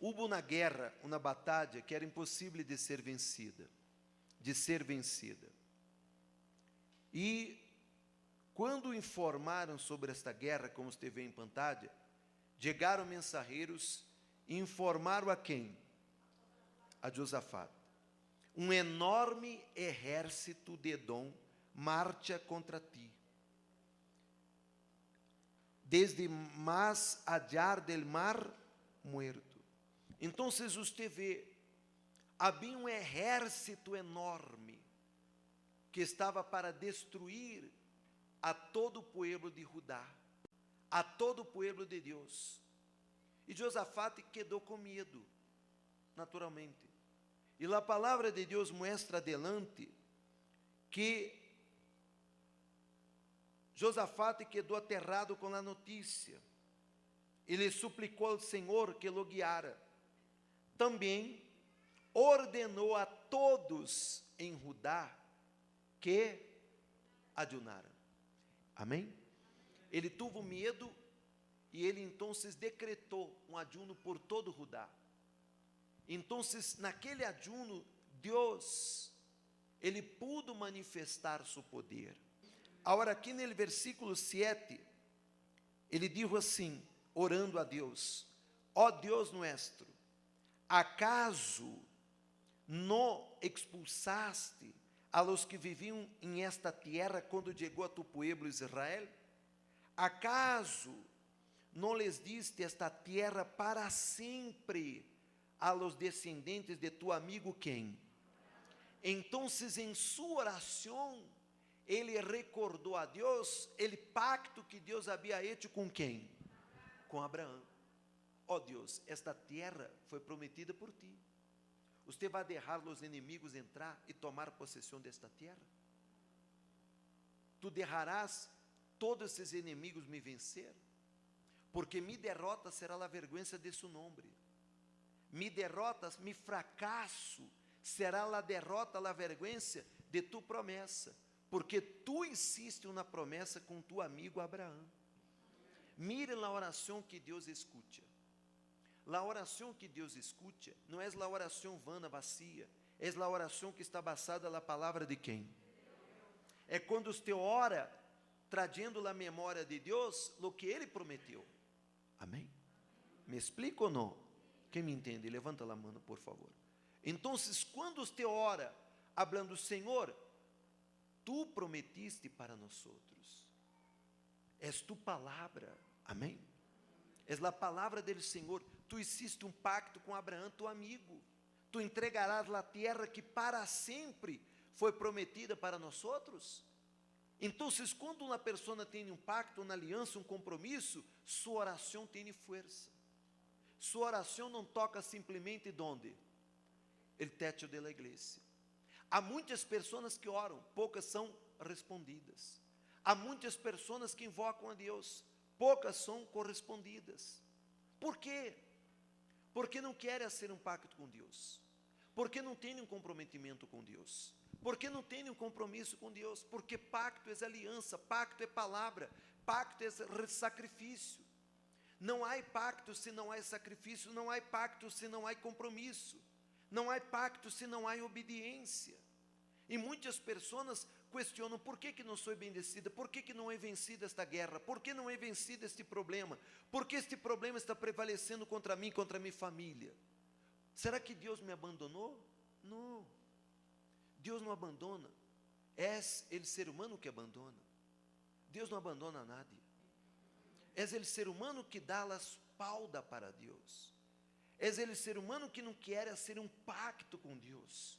Hubo uma guerra, uma batalha que era impossível de ser vencida, de ser vencida. E quando informaram sobre esta guerra, como esteve em pantalla, chegaram mensageiros e informaram a quem? A Josafat. Um enorme exército de Edom marcha contra ti. Desde mais allá del mar muerto. Então, você vê, havia um exército enorme que estava para destruir a todo o povo de Judá, a todo o povo de Deus. E Josafate quedou com medo, naturalmente. E a palavra de Deus mostra adelante que Josafate quedou aterrado com a notícia. Ele suplicou ao Senhor que o guiara. Também ordenou a todos em Judá que adunaram. Amém? Ele teve medo e ele então decretou um ajuno por todo Judá. Então, naquele ajuno, Deus, ele pudo manifestar seu poder. Agora, aqui no versículo 7, ele dijo assim, orando a Deus: Ó oh Deus nuestro, acaso não expulsaste a los que viviam em esta terra quando chegou a tu pueblo Israel? ¿Acaso não les diste esta terra para sempre a los descendentes de tu amigo quem? Então, em sua oração, ele recordou a Deus o pacto que Deus havia hecho com quem? Com Abraão. Ó oh Deus, esta terra foi prometida por ti. Você vai deixar os inimigos entrar e tomar possessão desta terra? Tu deixarás todos esses inimigos me vencer? Porque mi derrota será a vergonha de seu nome. Mi derrota, mi fracasso será a derrota, a vergonha de tu promessa. Porque tu insiste na promessa com tu amigo Abraão. Mire a oração que Deus escuta. La oração que Deus escuta não é a oração vana, vazia, é a oração que está basada na palavra de quem? É quando você ora, trazendo a memória de Deus, o que Ele prometeu. Amém? Me explica ou não? Quem me entende, levanta a mão, por favor. Então, quando você ora, hablando, Senhor, tu prometiste para nós outros, és tu palavra, amém? És a palavra dele, Senhor tu hiciste um pacto com Abraão, tu amigo. Tu entregarás a terra que para sempre foi prometida para nós outros. Então, quando uma pessoa tem um pacto, uma aliança, um compromisso, sua oração tem força. Sua oração não toca simplesmente onde? O teto da igreja. Há muitas pessoas que oram, poucas são respondidas. Há muitas pessoas que invocam a Deus, poucas são correspondidas. Por quê? Porque não querem ser um pacto com Deus. Porque não têm um comprometimento com Deus. Porque não têm um compromisso com Deus. Porque pacto é aliança, pacto é palavra, pacto é sacrifício. Não há pacto se não há sacrifício, não há pacto se não há compromisso. Não há pacto se não há obediência. E muitas pessoas questionam por que, que não sou bendecida, por que, que não é vencida esta guerra, por que não é vencido este problema, por que este problema está prevalecendo contra mim, contra minha família. Será que Deus me abandonou? Não. Deus não abandona. É ele ser humano que abandona. Deus não abandona nadie. É ele ser humano que dá a espalda para Deus. É ele ser humano que não quer ser um pacto com Deus.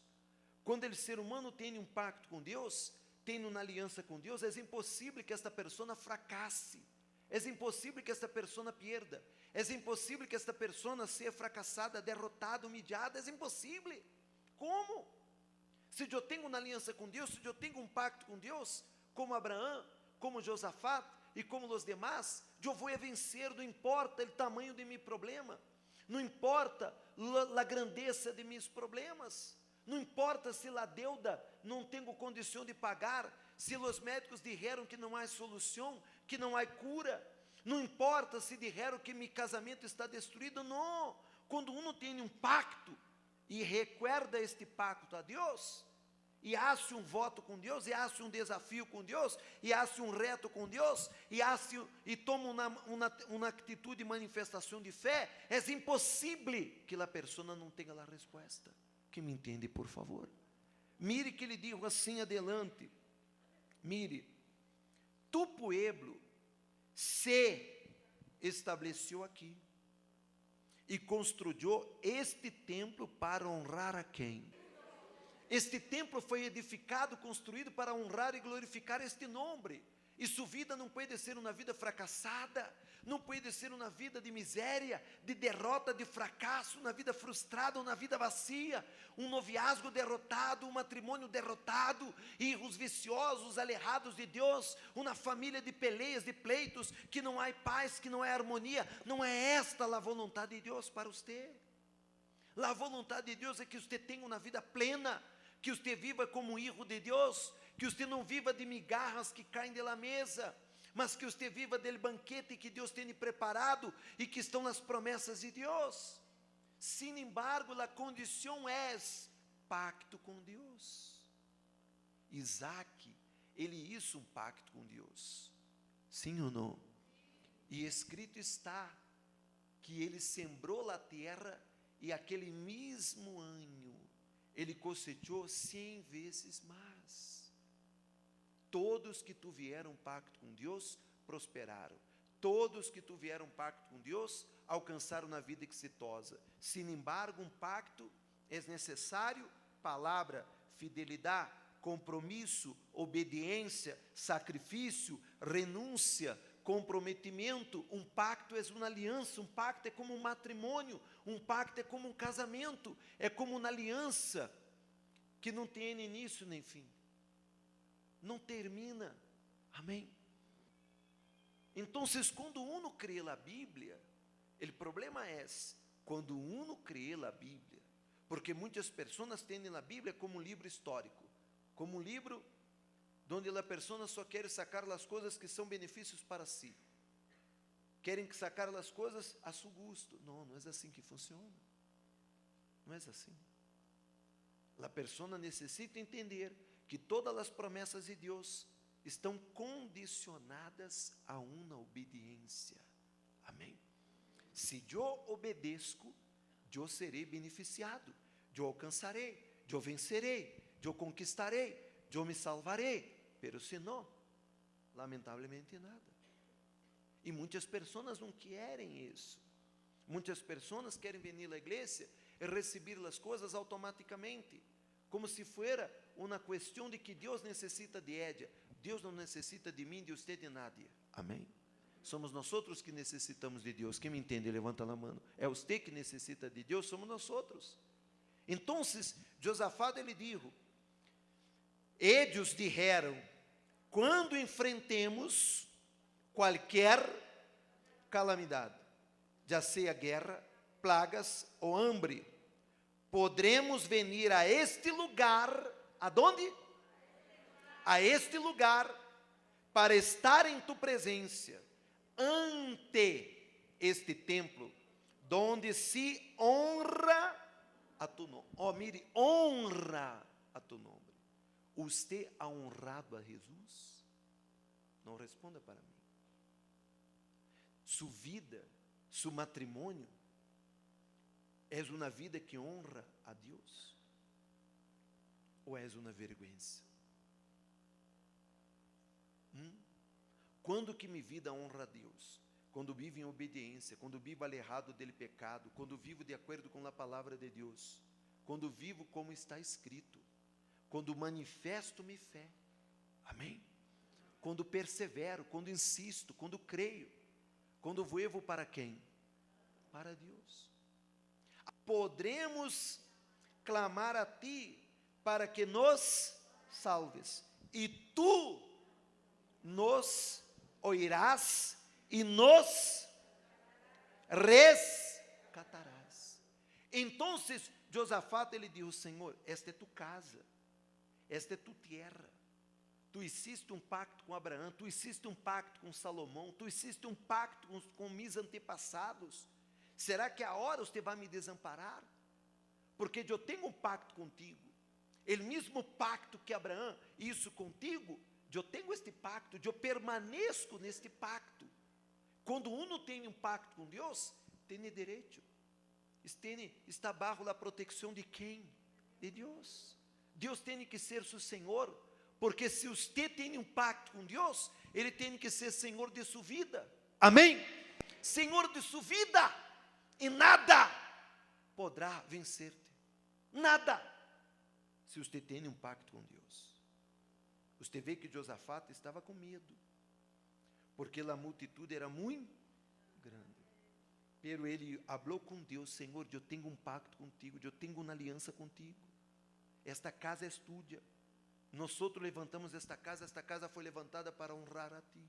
Quando ele ser humano tem um pacto com Deus, tem uma aliança com Deus, é impossível que esta pessoa fracasse. É impossível que esta pessoa pierda. É impossível que esta pessoa seja fracassada, derrotada, humilhada. É impossível. Como? Se eu tenho uma aliança com Deus, se eu tenho um pacto com Deus, como Abraão, como Josafat e como os demais, eu vou vencer, não importa o tamanho de meu problema, não importa a grandeza de meus problemas. Não importa se a deuda não tenho condição de pagar, se os médicos disseram que não há solução, que não há cura. Não importa se disseram que meu casamento está destruído, não. Quando uno tem um pacto e recuerda este pacto a Deus, e hace um voto com Deus, e hace um desafio com Deus, e hace um reto com Deus, e, hace, e toma uma, uma, uma atitude de manifestação de fé, é impossível que a pessoa não tenha a resposta. Que me entende, por favor? Mire que ele dijo assim adelante: Mire, tu pueblo se estabeleceu aqui e construiu este templo para honrar a quem? Este templo foi edificado, construído para honrar e glorificar este nome. E sua vida não pode ser uma vida fracassada, não pode ser uma vida de miséria, de derrota, de fracasso, uma vida frustrada, uma vida vazia, um noviazgo derrotado, um matrimônio derrotado, erros viciosos, alejados de Deus, uma família de peleias, de pleitos, que não há paz, que não há harmonia. Não é esta a vontade de Deus para você. A vontade de Deus é que você tenha uma vida plena, que você viva como um hijo de Deus, que você não viva de migarras que caem de la mesa, mas que você viva dele banquete que Deus tem preparado e que estão nas promessas de Deus. Sin embargo, a condição é pacto com Deus. Isaac, ele hizo um pacto com Deus. Sim ou não? E escrito está que ele sembrou a terra e aquele mesmo ano ele cosechou cem vezes mais. Todos que tiveram pacto com Deus prosperaram. Todos que tiveram pacto com Deus alcançaram na vida exitosa. Sin embargo, um pacto é necessário palavra, fidelidade, compromisso, obediência, sacrifício, renúncia, comprometimento, um pacto é uma aliança, um pacto é como um matrimônio, um pacto é como um casamento, é como uma aliança que não tem início nem fim, não termina, amém? Então, quando uno crê na Bíblia, o problema é quando uno crê na Bíblia, porque muitas pessoas têm a Bíblia como um livro histórico, como um livro donde a pessoa só quer sacar as coisas que são benefícios para si. Querem sacar as coisas a seu gosto. Não, não é assim que funciona. Não é assim. A pessoa necessita entender que todas as promessas de Deus estão condicionadas a uma obediência. Amém? Se eu obedeço, eu serei beneficiado, eu alcançarei, eu vencerei, eu conquistarei, eu me salvarei. Pero se não, lamentavelmente nada. E muitas pessoas não querem isso. Muitas pessoas querem vir à igreja e receber as coisas automaticamente, como se fosse uma questão de que Deus necessita de ella. Deus não necessita de mim, de você, de nadie. Amém? Somos nós outros que necessitamos de Deus. Quem me entende, levanta a mão. É você que necessita de Deus, somos nós outros. Então, Josafá ele disse: Eles disseram: quando enfrentemos qualquer calamidade, já seja guerra, plagas ou hambre, podremos venir a este lugar, aonde? A este lugar, para estar em tu presença, ante este templo, donde se honra a tu nome. Oh, mire, honra a tu nome. Você ha honrado a Jesus? Não responda para mim. Sua vida, seu matrimônio, é uma vida que honra a Deus? Ou és uma vergonha? Hum? Quando que minha vida honra a Deus? Quando vivo em obediência, quando vivo alejado dele pecado, quando vivo de acordo com a palavra de Deus, quando vivo como está escrito quando manifesto minha fé. Amém? Quando persevero, quando insisto, quando creio, quando voevo para quem? Para Deus. Podremos clamar a Ti para que nos salves, e Tu nos oirás e nos rescatarás. Então, Josafá ele disse: Senhor, esta é tu casa esta é tu terra. Tu hiciste um pacto com Abraão, tu hiciste um pacto com Salomão, tu hiciste um pacto com, com mis antepassados. Será que a hora você vai me desamparar? Porque eu tenho um pacto contigo. El mesmo pacto que Abraão, isso contigo, eu tenho este pacto, eu permaneço neste pacto. Quando uno tem um pacto com Deus, tem direito. Tem, está bajo a proteção de quem? De Deus. Deus tem que ser seu Senhor, porque se você tem um pacto com Deus, Ele tem que ser Senhor de sua vida. Amém? Senhor de sua vida, e nada poderá vencer-te. Nada se você tem um pacto com Deus. Você vê que Josafat estava com medo, porque a multitude era muito grande. Pero ele falou com Deus: Senhor, eu tenho um pacto contigo, eu tenho uma aliança contigo. Esta casa é tuya. Nós levantamos esta casa, esta casa foi levantada para honrar a ti.